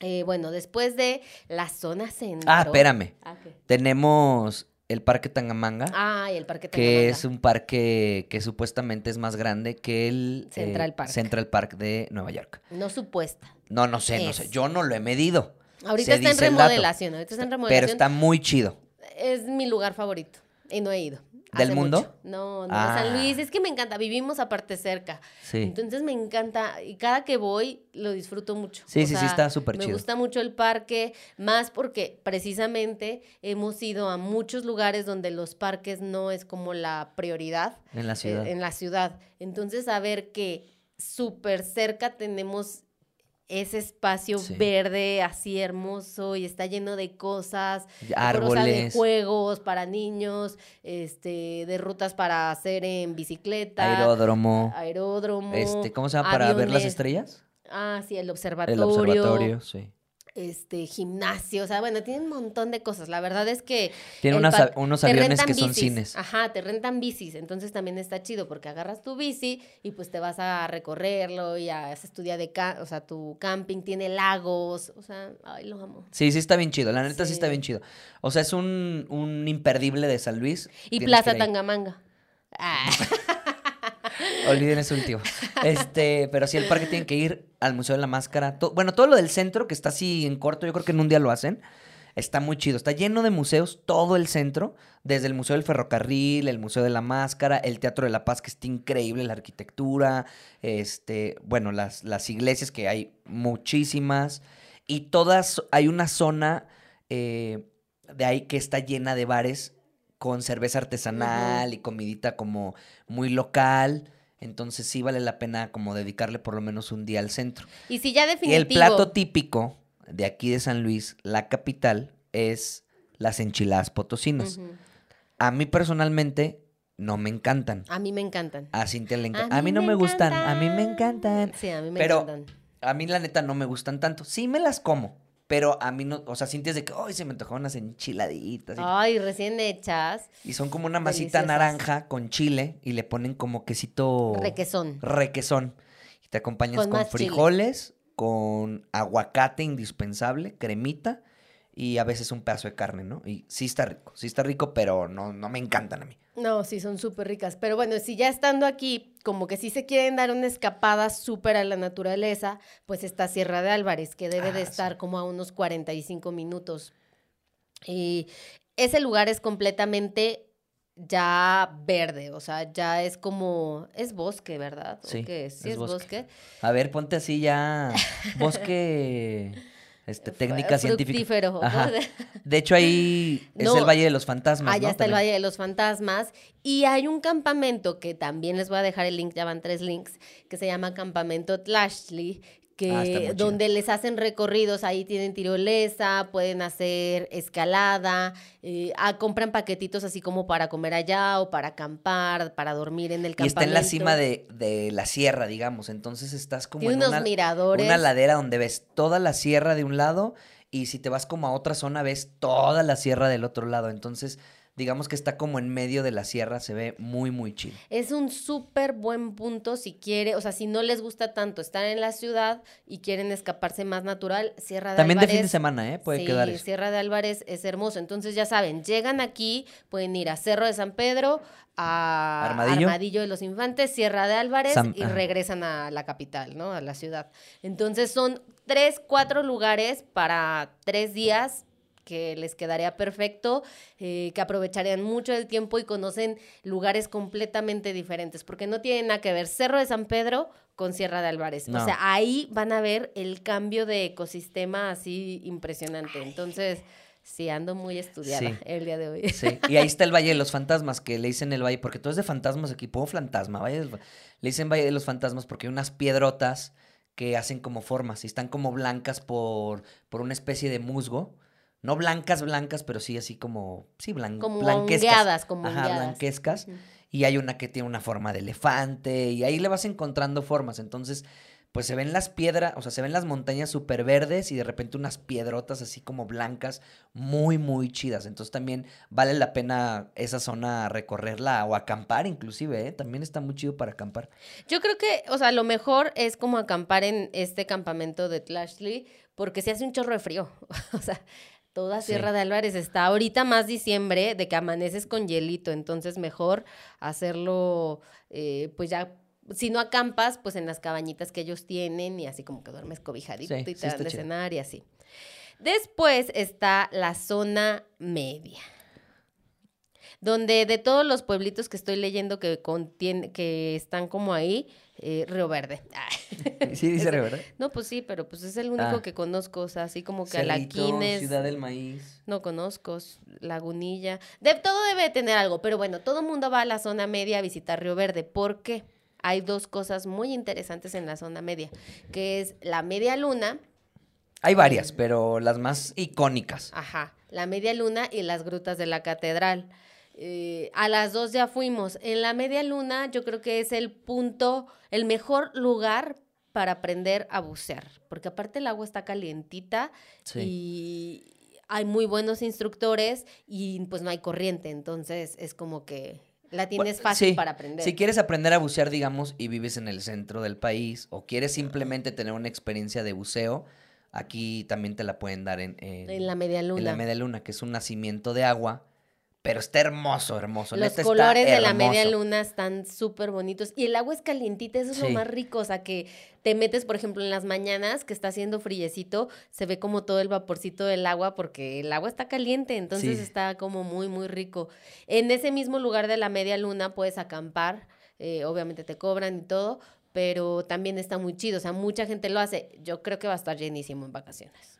Eh, bueno, después de la zona centro. Ah, espérame. Ah. Tenemos el Parque Tangamanga, Ah, y el Parque que Tangamanga. es un parque que supuestamente es más grande que el eh, Central Park. Central Park de Nueva York. No supuesta. No, no sé, no sé. Yo no lo he medido. Ahorita Se está en remodelación. Ahorita está en Pero remodelación. está muy chido. Es mi lugar favorito y no he ido. ¿Del Hace mundo? mucho. No, no, Ah. San Luis, es que me encanta, vivimos aparte cerca. Sí. Entonces me encanta y cada que voy lo disfruto mucho. Sí, O sí, sí, está súper Me chido. gusta mucho el parque, más porque precisamente hemos ido a muchos lugares donde los parques no es como la prioridad En la ciudad. eh, en la ciudad. Entonces, saber que súper cerca tenemos ese espacio Sí. verde así hermoso y está lleno de cosas, cosas, de Árboles. juegos para niños, este, de rutas para hacer en bicicleta, Aeródromo. aeródromo, Este, ¿cómo se llama? Para ver las estrellas. Ah, sí, el El observatorio, observatorio, sí. Este, gimnasio, o sea, bueno, tiene un montón de cosas. La verdad es que Tiene el unas par- a- unos te aviones que son cines. Ajá, te rentan bicis, entonces también está chido porque agarras tu bici y pues te vas a recorrerlo y a haces tu día de, ca- o sea, tu camping tiene lagos, o sea, ay, lo amo. Sí, sí está bien chido. La neta sí, está bien chido. O sea, es un, un imperdible de San Luis. Y Plaza. Tangamanga. Ah, Olviden ese último. Este, pero sí, el parque tiene que ir al Museo de la Máscara. Bueno, todo lo del centro, que está así en corto, yo creo que en un día lo hacen. Está muy chido. Está lleno de museos, todo el centro. Desde el Museo del Ferrocarril, el Museo de la Máscara, el Teatro de la Paz, que está increíble, la arquitectura. Este, bueno, las, las iglesias, que hay muchísimas. Y todas, hay una zona eh, de ahí que está llena de bares con cerveza artesanal y comidita como muy local. Entonces sí vale la pena como dedicarle por lo menos un día al centro. y si ya Y definitivo. el plato típico de aquí de San Luis, la capital, es las enchiladas potosinas. A mí personalmente no me encantan. A mí me encantan. A Cintia le encanta. A mí no me gustan. A mí me encantan. Sí, a mí me Pero encantan. a mí la neta no me gustan tanto. Sí me las como, pero a mí no, o sea, Cintia es de que, ay, se me antojaron unas enchiladitas. y- Ay, recién hechas. Y son como una masita Deliciosas. naranja con chile y le ponen como quesito Requesón. requesón. Y te acompañas Con con, chile. frijoles, con aguacate indispensable, cremita y a veces un pedazo de carne, ¿no? Y sí está rico, sí está rico, pero no, no me encantan a mí. No, sí, son súper ricas. Pero bueno, si ya estando aquí, como que si se quieren dar una escapada súper a la naturaleza, pues está Sierra de Álvarez, que debe de Ah, sí. estar como a unos 45 minutos. Y ese lugar es completamente ya verde, o sea, ya es como, es bosque, ¿verdad? ¿O Sí, qué? Sí, es es bosque. bosque. A ver, ponte así ya bosque este técnica científica. Ajá. De hecho ahí es el Valle de los Fantasmas, Allá ¿no? está el. Valle de los Fantasmas. Y hay un campamento que también les voy a dejar el link, ya van tres links, que se llama Campamento Tlashley, que Ah, chido. donde les hacen recorridos, ahí tienen tirolesa, pueden hacer escalada, eh, ah, compran paquetitos así como para comer allá o para acampar, para dormir en el Y campamento. está en la cima de, de la sierra, digamos. Entonces estás como en unos una, miradores. una ladera donde ves toda la sierra de un lado y si te vas como a otra zona ves toda la sierra del otro lado. Entonces digamos que está como en medio de la sierra, se ve muy, muy chido. Es un súper buen punto si quiere, o sea, si no les gusta tanto estar en la ciudad y quieren escaparse más natural, Sierra de También Álvarez. de fin de semana, ¿eh? Puede sí, quedar eso. Sierra de Álvarez es hermoso. Entonces ya saben, llegan aquí, pueden ir a Cerro de San Pedro, a Armadillo. de los Infantes, Sierra de Álvarez San- y regresan a la capital, ¿no? A la ciudad. Entonces son tres, cuatro lugares para tres días que les quedaría perfecto, eh, que aprovecharían mucho el tiempo y conocen lugares completamente diferentes, porque no tiene nada que ver Cerro de San Pedro con Sierra de Álvarez. No. O sea, ahí van a ver el cambio de ecosistema así impresionante. Entonces, sí, ando muy estudiada Sí. el día de hoy. Sí, y ahí está el Valle de los Fantasmas, que le dicen el Valle, porque todo es de fantasmas aquí, pongo fantasma, Valle le dicen Valle de los Fantasmas porque hay unas piedrotas que hacen como formas y están como blancas por, por una especie de musgo. No blancas, blancas, pero sí así como, sí, blan, Como blanquescas. hongueadas, como Ajá, hongueadas. blanquescas. Y hay una que tiene una forma de elefante y ahí le vas encontrando formas. Entonces, pues se ven las piedras, o sea, se ven las montañas súper verdes y de repente unas piedrotas así como blancas, muy, muy chidas. Entonces también vale la pena esa zona recorrerla o acampar inclusive, ¿eh? También está muy chido para acampar. Yo creo que, o sea, lo mejor es como acampar en este campamento de Tlashley, porque se hace un chorro de frío. o sea, toda Sí. Sierra de Álvarez está ahorita más diciembre de que amaneces con hielito, entonces mejor hacerlo, eh, pues ya, si no acampas, pues en las cabañitas que ellos tienen y así como que duermes cobijadito Sí, y sí te dan está de chido. cenar y así. Después está la zona media donde de todos los pueblitos que estoy leyendo que contiene, que están como ahí, eh, Río Verde. Sí, dice Ese- ¿verdad? No, pues sí, pero pues es el único Ah. que conozco, o sea, así como que Cerrito, Alaquines, Ciudad del Maíz. no conozco, Lagunilla, de todo debe de tener algo, pero bueno, todo el mundo va a la zona media a visitar Río Verde, ¿por qué? Hay dos cosas muy interesantes en la zona media, que es la media luna, Hay varias, pero las más icónicas. Ajá, la media luna y las grutas de la catedral. Eh, a las dos ya fuimos. En la media luna yo creo que es el punto, el mejor lugar para aprender a bucear, porque aparte el agua está calientita Sí. y hay muy buenos instructores y pues no hay corriente, entonces es como que la tienes Bueno, fácil sí, para aprender. Si quieres aprender a bucear, digamos, y vives en el centro del país, o quieres simplemente tener una experiencia de buceo, aquí también te la pueden dar en, en- en la media luna. en la media luna, que es un nacimiento de agua, pero está hermoso, hermoso. Los neta colores de la media luna están súper bonitos. Y el agua es calientita, eso es lo más rico. O sea, que te metes, por ejemplo, en las mañanas, que está haciendo friecito, se ve como todo el vaporcito del agua, porque el agua está caliente, entonces Sí. está como muy, muy rico. En ese mismo lugar de la media luna puedes acampar, eh, obviamente te cobran y todo, pero también está muy chido. O sea, mucha gente lo hace. Yo creo que va a estar llenísimo en vacaciones.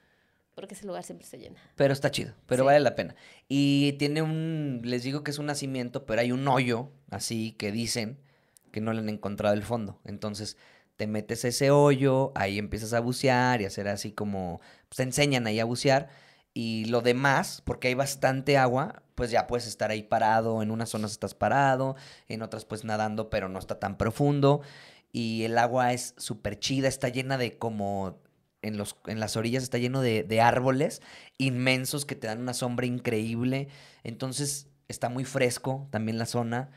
Porque ese lugar siempre se llena. Pero está chido, pero Sí. vale la pena. Y tiene un, les digo que es un nacimiento, pero hay un hoyo, así, que dicen que no le han encontrado el fondo. Entonces, te metes a ese hoyo, ahí empiezas a bucear y hacer así como, pues te enseñan ahí a bucear. Y lo demás, porque hay bastante agua, pues ya puedes estar ahí parado, en unas zonas estás parado, en otras pues nadando, pero no está tan profundo. Y el agua es súper chida, está llena de como, en, los, en las orillas está lleno de, de árboles inmensos que te dan una sombra increíble. Entonces está muy fresco también la zona.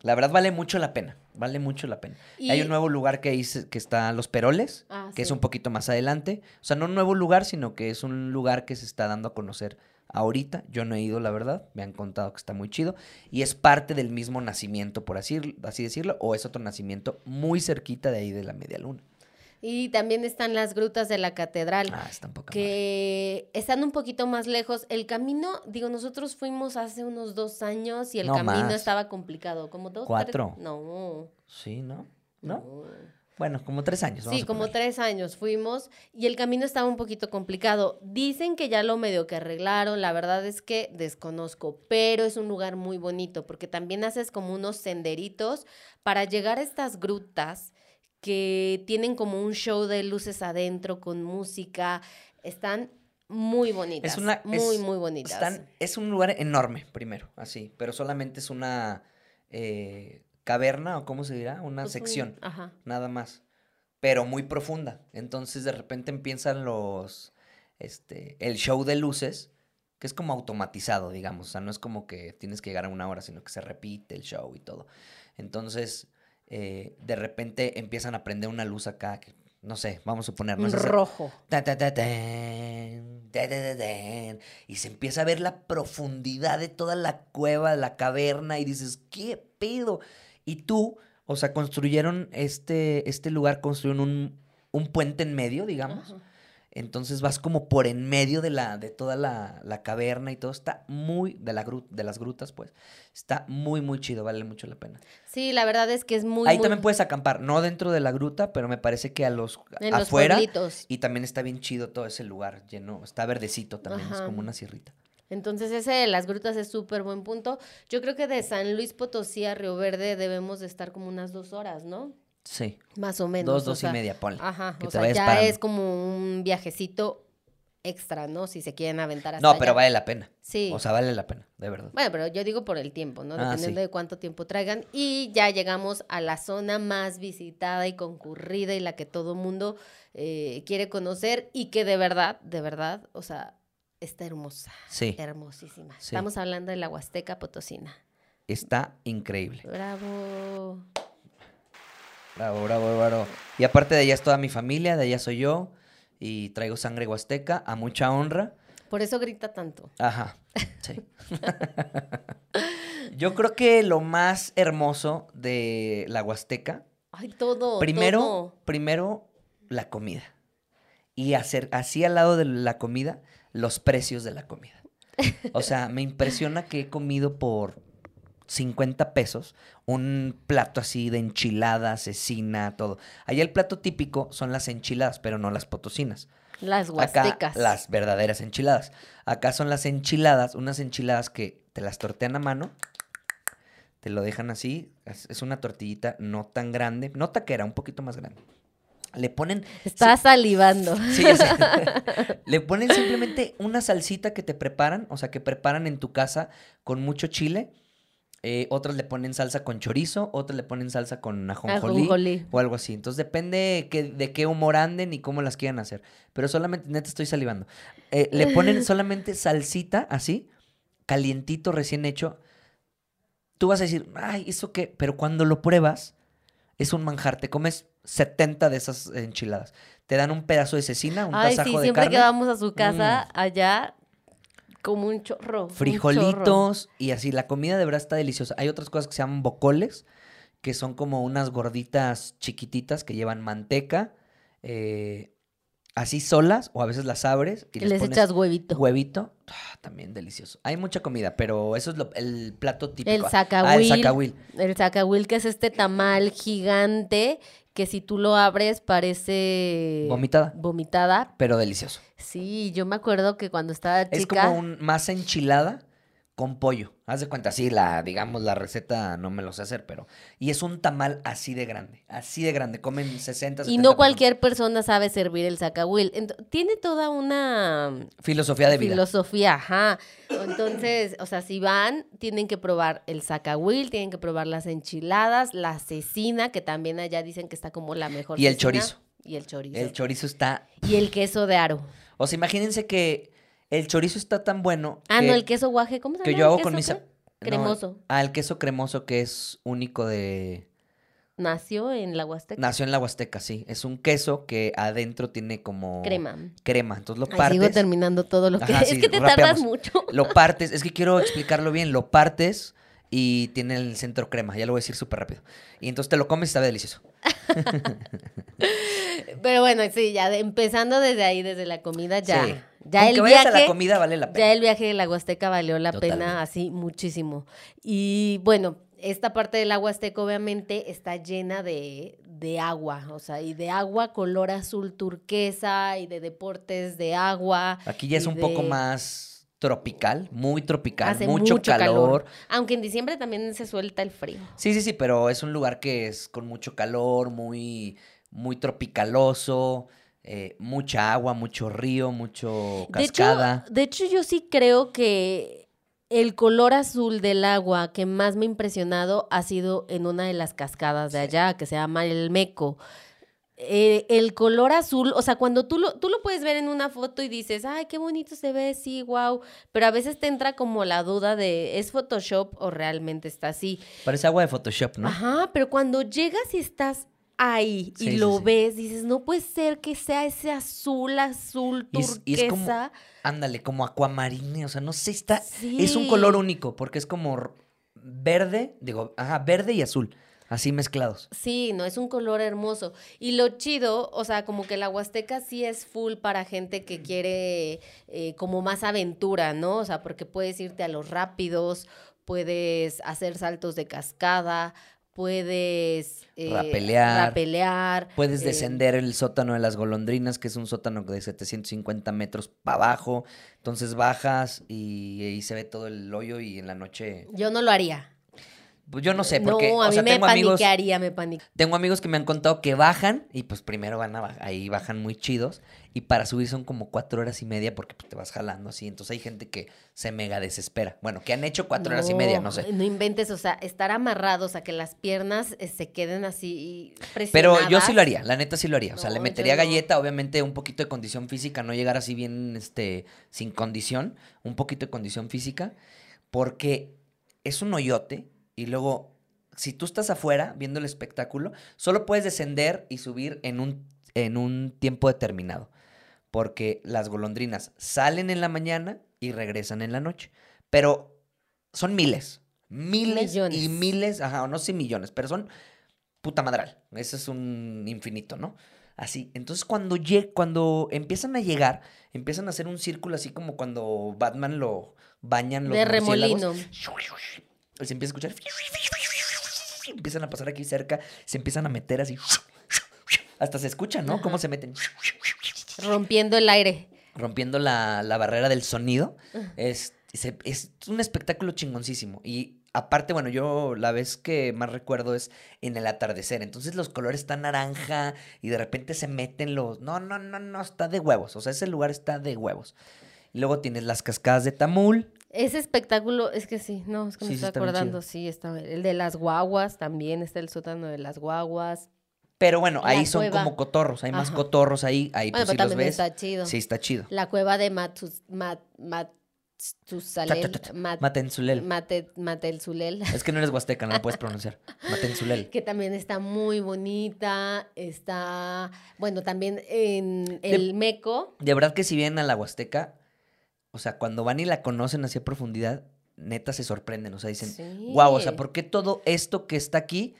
La verdad vale mucho la pena, vale mucho la pena. Hay Y- un nuevo lugar que, hice- que está Los Peroles, Ah, que es un poquito más adelante. O sea, no un nuevo lugar, sino que es un lugar que se está dando a conocer ahorita. Yo no he ido, la verdad. Me han contado que está muy chido. Y es parte del mismo nacimiento, por así, así decirlo, o es otro nacimiento muy cerquita de ahí de la media luna. Y también están las grutas de la catedral. Ah, está un poco madre. que están un poquito más lejos. El camino, digo, nosotros fuimos hace unos dos años y el No camino más. estaba complicado. ¿Como dos? Cuatro. tres- No, Sí, ¿no? ¿No? no. Bueno, como tres años. vamos Sí, como tres años fuimos y el camino estaba un poquito complicado. Dicen que ya lo medio que arreglaron, la verdad es que desconozco, pero es un lugar muy bonito porque también haces como unos senderitos para llegar a estas grutas que tienen como un show de luces adentro con música. Están muy bonitas. Es una, muy, es- muy bonitas. están- es un lugar enorme, primero, así, pero solamente es una eh, caverna, o cómo se dirá, una Pues un- sección, Ajá. nada más, pero muy profunda. Entonces, de repente empiezan los, este, el show de luces, que es como automatizado, digamos. O sea, no es como que tienes que llegar a una hora, sino que se repite el show y todo. Entonces, eh, de repente empiezan a prender una luz acá, que, no sé, vamos a suponer. no Un rojo. Tan, tan, y se empieza a ver la profundidad de toda la cueva, la caverna, y dices, ¿qué pedo? Y tú, o sea, construyeron este, este lugar, construyeron un, un puente en medio, digamos. Ajá. Entonces vas como por en medio de la, de toda la, la caverna y todo. Está muy, de, la gru- de las grutas, pues. Está muy, muy chido, vale mucho la pena. Sí, la verdad es que es muy. Ahí muy- también puedes acampar, no dentro de la gruta, pero me parece que a los En afuera. y también está bien chido todo ese lugar lleno, está verdecito también, es como una sierrita. Entonces ese de las grutas es súper buen punto. Yo creo que de San Luis Potosí a Río Verde debemos de estar como unas dos horas, ¿no? Sí, Más o menos. dos, o dos sea, y media, ponle. Ajá, que o te sea, ya parando. es como un viajecito extra, ¿no? Si se quieren aventar hasta No, pero allá. vale la pena. Sí. O sea, vale la pena, de verdad. Bueno, pero yo digo por el tiempo, ¿no? Ah, Dependiendo sí. de cuánto tiempo traigan. Y ya llegamos a la zona más visitada y concurrida y la que todo mundo eh, quiere conocer y que de verdad, de verdad, o sea, está hermosa. Sí, Hermosísima. Sí. Estamos hablando de la Huasteca Potosina. está increíble. Bravo. Bravo, bravo, bravo. Y aparte de allá es toda mi familia, de allá soy yo. Y traigo sangre huasteca, a mucha honra. Por eso grita tanto. Ajá, sí. yo creo que lo más hermoso de la huasteca Ay, todo. Primero, todo. primero la comida. Y hacer así al lado de la comida, los precios de la comida. O sea, me impresiona que he comido por 50 pesos un plato así de enchilada, cecina, todo. Allá el plato típico son las enchiladas, pero no las potosinas. Las Acá huastecas. las verdaderas enchiladas. Acá son las enchiladas, unas enchiladas que te las tortean a mano, te lo dejan así, es una tortillita no tan grande, no taquera, un poquito más grande. Le ponen, Está salivando. sí, ya sé. le ponen simplemente una salsita que te preparan, o sea, que preparan en tu casa con mucho chile. Eh, otras le ponen salsa con chorizo, otras le ponen salsa con ajonjolí Ajonjolí. o algo así. Entonces depende que- de qué humor anden y cómo las quieran hacer. Pero solamente, neta, estoy salivando. Eh, le ponen solamente salsita así, calientito, recién hecho. Tú vas a decir, ay, ¿eso qué? Pero cuando lo pruebas, es un manjar. Te comes 70 de esas enchiladas. Te dan un pedazo de cecina, un Ay, tasajo sí, de siempre carne, que vamos a su casa, Mm. allá, como un chorro. un chorro. frijolitos y así. La comida de verdad está deliciosa. Hay otras cosas que se llaman bocoles, que son como unas gorditas chiquititas que llevan manteca, eh, así solas, o a veces las abres y les pones echas huevito. huevito. Ah, también delicioso. Hay mucha comida, pero eso es lo- el plato típico. El Ah, el zacahuil. zacahuil. El zacahuil, que es este tamal gigante que si tú lo abres parece... Vomitada. Vomitada. Pero delicioso. Sí, yo me acuerdo que cuando estaba chica... Es como un masa enchilada con pollo. Haz de cuenta, sí, la, digamos, la receta no me lo sé hacer, pero. Y es un tamal así de grande. Así de grande. Comen 60, 70 Y no personas. cualquier persona sabe servir el zacahuil. Tiene toda una Filosofía de vida. filosofía, ajá. Entonces, o sea, si van, tienen que probar el zacahuil, tienen que probar las enchiladas, la cecina, que también allá dicen que está como la mejor Y el chorizo. Y el chorizo. El chorizo está. y el queso de aro. O sea, imagínense que el chorizo está tan bueno. Ah, que, no, el queso guaje, ¿cómo se que llama? yo el hago con mis. no, Cremoso. ah, el queso cremoso que es único de. Nació en la Huasteca. Nació en la Huasteca, sí. Es un queso que adentro tiene como. Crema. Crema. Entonces lo Ay, partes. sigo terminando todo lo que... Ajá, es sí, que te tardas mucho. Lo partes, es que quiero explicarlo bien, lo partes y tiene el centro crema, ya lo voy a decir súper rápido. Y entonces te lo comes y sabe delicioso. Pero bueno, sí, ya de- empezando desde ahí, desde la comida, ya. Sí. Ya el que vayas viaje... a la comida vale la pena. Ya el viaje de la Huasteca valió la Totalmente. pena así muchísimo. Y bueno, esta parte del agua Huasteca obviamente está llena de, de agua, o sea, y de agua color azul turquesa y de deportes de agua. Aquí ya es un poco más tropical, muy tropical, Hace mucho, calor. Aunque en diciembre también se suelta el frío. Sí, sí, sí, pero es un lugar que es con mucho calor, muy, muy tropicaloso, eh, mucha agua, mucho río, mucho De hecho, cascada. de hecho, yo sí creo que el color azul del agua que más me ha impresionado ha sido en una de las cascadas de allá, que se llama el Meco. eh, el color azul, o sea, cuando tú lo, tú lo puedes ver en una foto y dices, ay, qué bonito se ve, sí, wow, pero a veces te entra como la duda de, ¿es Photoshop o realmente está así? Parece agua de Photoshop, ¿no? Ajá, pero cuando llegas y estás ahí y Sí, lo sí. ves, dices, no puede ser que sea ese azul, azul, Y es, turquesa. y es como, ándale, como acuamarine, o sea, no sé, está, es un color único, porque es como verde, digo, ajá, verde y azul, así mezclados. Sí, no, es un color hermoso. Y lo chido, o sea, como que la Huasteca sí es full para gente que quiere eh, como más aventura, ¿no? O sea, porque puedes irte a los rápidos, puedes hacer saltos de cascada, puedes... eh, Rapelear. rapelear, Puedes eh, descender el sótano de las golondrinas, que es un sótano de 750 metros para abajo. Entonces bajas y, y se ve todo el hoyo y en la noche... Yo no lo haría. Pues yo no sé, porque no, a o mí me tengo amigos, paniquearía, me paniquearía. tengo amigos que me han contado que bajan y pues primero van a ahí bajan muy chidos y para subir son como cuatro horas y media porque pues, te vas jalando así. Entonces hay gente que se mega desespera. Bueno, que han hecho cuatro horas y media, no sé. No inventes, o sea, estar amarrados a que las piernas eh, se queden así Pero yo sí presionadas. lo haría, la neta sí lo haría. O sea, No, le metería no. galleta, obviamente un poquito de condición física, no llegar así bien, este, sin condición, un poquito de condición física, porque es un hoyote y luego, si tú estás afuera viendo el espectáculo, solo puedes descender y subir en un, en un tiempo determinado, porque las golondrinas salen en la mañana y regresan en la noche, pero son miles, miles Millones. y miles, ajá, no sé millones, pero son puta madral. Ese es un infinito, ¿no? Así. Entonces, cuando, cuando empiezan a llegar, empiezan a hacer un círculo así como cuando Batman lo bañan los De remolino. Y se empieza a escuchar. Empiezan a pasar aquí cerca, se empiezan a meter así. Hasta se escucha, ¿no? Cómo se meten. Rompiendo el aire. Rompiendo la, la barrera del sonido. Es, se- es un espectáculo chingoncísimo. Y aparte, bueno, yo la vez que más recuerdo es en el atardecer. Entonces los colores están naranja y de repente se meten los... No, no, no, no, está de huevos. O sea, ese lugar está de huevos. Y luego tienes las cascadas de Tamul. Ese espectáculo, es que sí, no, es que me sí estoy acordando, sí, está el de las guaguas también, está el sótano de las guaguas. Pero bueno, La ahí son como cotorros. Hay más cotorros ahí. Ahí Bueno, pues pero sí los ves. está chido. Sí, está chido. La cueva de Matus, Mat, Mat- Matenzulel. Mate- Es que no eres huasteca, no lo puedes pronunciar. Matenzulel. que también está muy bonita, está, bueno, también en el Meco, De verdad que si vienen a la Huasteca, o sea, cuando van y la conocen así a profundidad, neta se sorprenden. O sea, dicen, Sí. wow, o sea, ¿por qué todo esto que está aquí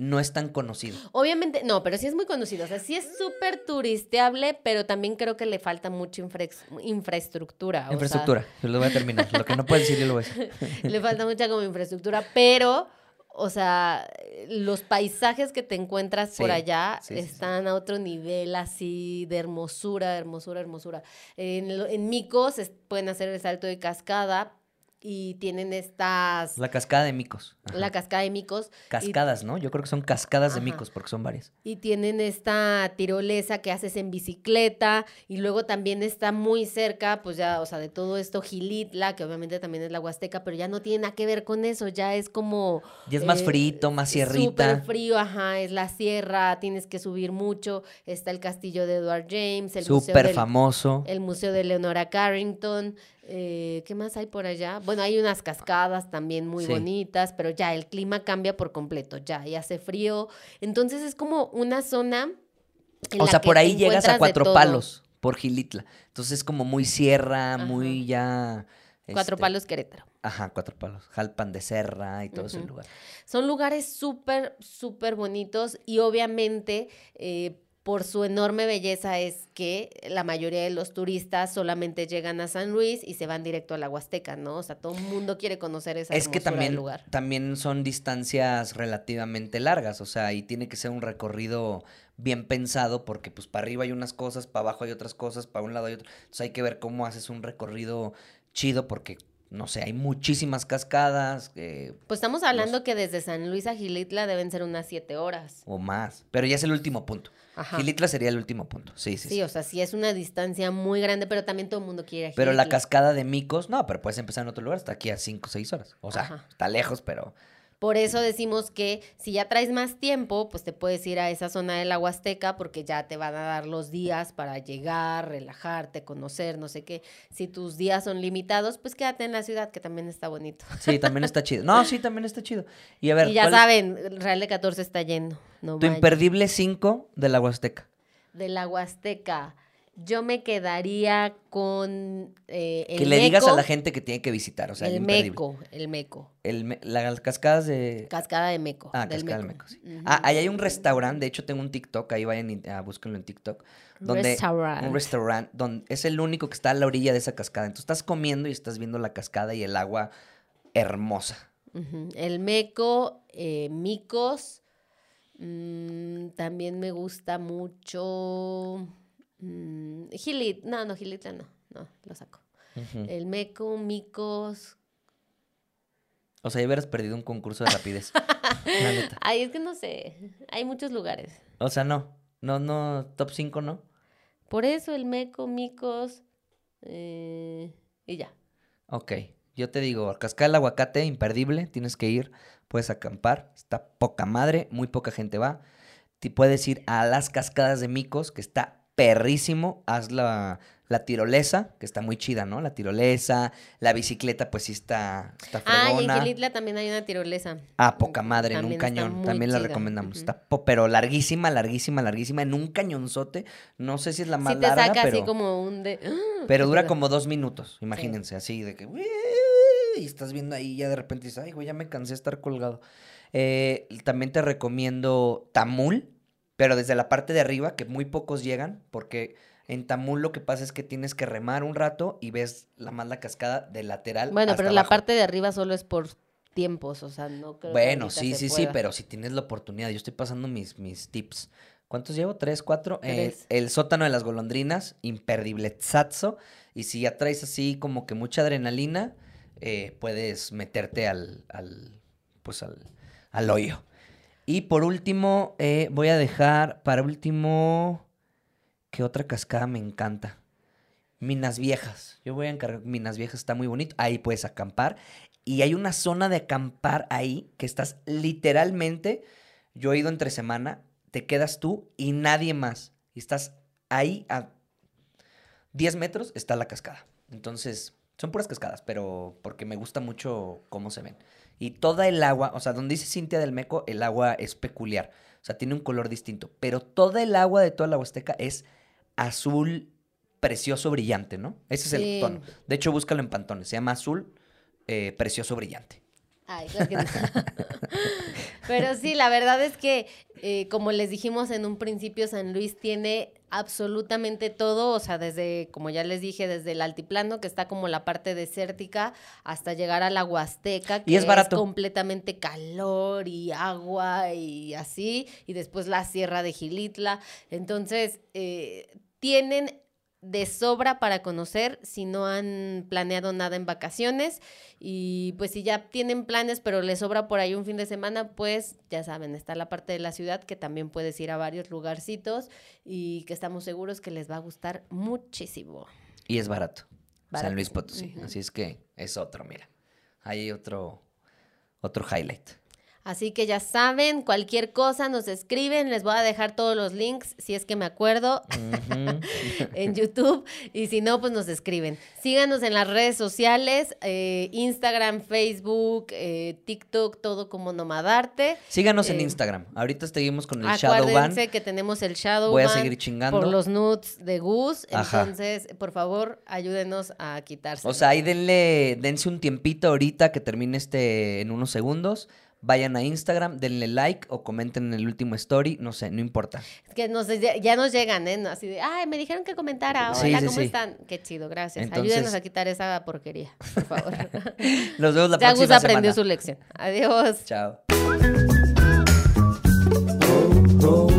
no es tan conocido? Obviamente, no, pero sí es muy conocido. O sea, sí es súper turisteable, pero también creo que le falta mucha infra- infraestructura. o sea, Infraestructura, yo lo voy a terminar. Lo que no puedo decir, yo lo voy a decir. le falta mucha como infraestructura, pero, o sea, los paisajes que te encuentras por allá sí, sí, sí. están a otro nivel así de hermosura, hermosura, hermosura. En, en Micos pueden hacer el salto de cascada y tienen estas, La cascada de micos. Ajá. la cascada de Micos. y- Cascadas, ¿no? Yo creo que son cascadas de micos, porque son varias. Y tienen esta tirolesa que haces en bicicleta. Y luego también está muy cerca, pues ya, o sea, de todo esto, Gilitla, que obviamente también es la Huasteca, pero ya no tiene nada que ver con eso. Ya es como. Ya es más eh, frito, más sierrita. Súper frío, ajá. Es la sierra, tienes que subir mucho. Está el castillo de Edward James, el museo Súper famoso. el museo de Leonora Carrington. Eh, ¿Qué más hay por allá? Bueno, hay unas cascadas también muy Sí. bonitas, pero ya el clima cambia por completo, ya, y hace frío. Entonces es como una zona. en O la sea, que por ahí llegas a cuatro palos, por Gilitla. Entonces es como muy sierra, muy ya... Cuatro este, palos Querétaro. Ajá, cuatro palos. Jalpan de Serra y todo ese lugar. Son lugares súper, súper bonitos y obviamente eh, por su enorme belleza es que la mayoría de los turistas solamente llegan a San Luis y se van directo a la Huasteca, ¿no? O sea, todo el mundo quiere conocer esa Es que también, lugar. también son distancias relativamente largas, o sea, y tiene que ser un recorrido bien pensado porque pues para arriba hay unas cosas, para abajo hay otras cosas, para un lado hay otro. Entonces hay que ver cómo haces un recorrido chido porque, no sé, hay muchísimas cascadas eh, Pues estamos hablando que desde San Luis a Gilitla deben ser unas siete horas. o más, pero ya es el último punto. Ajá. Gilitla sería el último punto, sí, sí. Sí, sí. o sea, sí es una distancia muy grande, pero también todo el mundo quiere ir a Pero la Gilitla. cascada de Micos, no, pero puedes empezar en otro lugar, está aquí a 5 o 6 horas. O sea, Ajá. está lejos, pero Por eso decimos que si ya traes más tiempo, pues te puedes ir a esa zona de la Huasteca porque ya te van a dar los días para llegar, relajarte, conocer, no sé qué. Si tus días son limitados, pues quédate en la ciudad, que también está bonito. Sí, también está chido. No, sí, también está chido. Y a ver, y ya ¿cuál es saben, Real de 14 está lleno. No tu vayan. imperdible 5 de la Huasteca. de la Huasteca. Yo me quedaría con eh, el Que le digas a la gente que tiene que visitar, o sea, el, imperdible. Meco, el Meco. El me- las cascadas de... Cascada de Meco. Ah, del Cascada del Meco, sí. Ah, ahí hay un restaurante, de hecho tengo un TikTok, ahí vayan y ah, búsquenlo en TikTok. Donde, Restaurant. Un restaurante, donde es el único que está a la orilla de esa cascada. Entonces estás comiendo y estás viendo la cascada y el agua hermosa. El Meco, eh, Micos. mm, también me gusta mucho. Mm, Gilit. No, no, Gilitla no. No, lo saco. El Meco, Micos. O sea, ya hubieras perdido un concurso de rapidez. la neta. Ay, es que no sé. Hay muchos lugares. O sea, no. No, no, top 5 no. Por eso el Meco, Micos. eh, y ya. Ok. Yo te digo, Cascada del Aguacate, imperdible, tienes que ir, puedes acampar, está poca madre, muy poca gente va. Te puedes ir a las cascadas de Micos, que está perrísimo, haz la, la tirolesa, que está muy chida, ¿no? La tirolesa, la bicicleta, pues sí está, está Ah, y en. Gilitla también hay una tirolesa. Ah, poca madre, en un cañón. También la recomendamos. Está po- pero larguísima, larguísima, larguísima. En un cañonzote. No sé si es la más Sí te larga, saca pero, así como un de... pero que dura como dos minutos. Imagínense, así de que. Y estás viendo ahí y ya de repente dices, ay, güey, ya me cansé de estar colgado. Eh, también te recomiendo Tamul, pero desde la parte de arriba, que muy pocos llegan, porque en Tamul lo que pasa es que tienes que remar un rato y ves la más la cascada de lateral. Bueno, hasta pero la parte de arriba solo es por tiempos, o sea, no creo que Bueno, sí, sí, sí, pero si tienes la oportunidad, yo estoy pasando mis, mis tips. ¿Cuántos llevo? ¿Tres, cuatro? Eh, Tres. el sótano de las golondrinas, imperdible tzazo. Y si ya traes así como que mucha adrenalina, eh, puedes meterte al, al pues al, al hoyo. Y por último, eh, voy a dejar para último, ¿qué otra cascada me encanta? Minas Viejas. Yo voy a encargar Minas Viejas, está muy bonito. Ahí puedes acampar. Y hay una zona de acampar ahí que estás literalmente. Yo he ido entre semana, te quedas tú y nadie más. Y estás ahí a 10 metros, está la cascada. Entonces, son puras cascadas, pero porque me gusta mucho cómo se ven. Y toda el agua, o sea, donde dice Cintia del Meco, el agua es peculiar. O sea, tiene un color distinto. Pero toda el agua de toda la Huasteca es azul precioso brillante, ¿no? Ese es Sí. el tono. De hecho, búscalo en Pantones. Se llama azul eh, precioso brillante. Ay, claro que no. Pero sí, la verdad es que, eh, como les dijimos en un principio, San Luis tiene absolutamente todo, o sea, desde, como ya les dije, desde el altiplano, que está como la parte desértica, hasta llegar a la Huasteca, que es barato. completamente calor y agua y así, y después la Sierra de Gilitla. Entonces, eh, tienen de sobra para conocer si no han planeado nada en vacaciones y pues si ya tienen planes pero les sobra por ahí un fin de semana pues ya saben está la parte de la ciudad que también puedes ir a varios lugarcitos y que estamos seguros que les va a gustar muchísimo Y es barato. Barato. San Luis Potosí. Así es que es otro, mira. Hay otro, otro highlight. Así que ya saben, cualquier cosa nos escriben, les voy a dejar todos los links, si es que me acuerdo, en YouTube, y si no, pues nos escriben. Síganos en las redes sociales, eh, Instagram, Facebook, eh, TikTok, todo como Nomadarte. Síganos en Eh, Instagram. Ahorita seguimos con el Shadowban. Acuérdense que tenemos el Shadowban. Voy a seguir chingando. Por los nudes de Gus, Ajá. entonces, por favor, ayúdenos a quitarse. O sea, ahí denle, dense un tiempito ahorita que termine este en unos segundos. Vayan a Instagram, denle like o comenten en el último story. No sé, no importa. que nos, ya nos llegan, ¿eh? Así de, ay, me dijeron que comentara. Hola, Sí, sí, ¿cómo sí. están? Qué chido, gracias. Entonces- Ayúdenos a quitar esa porquería, por favor. Nos vemos la ya Gus próxima aprendió semana. su lección. Adiós. Chao. oh,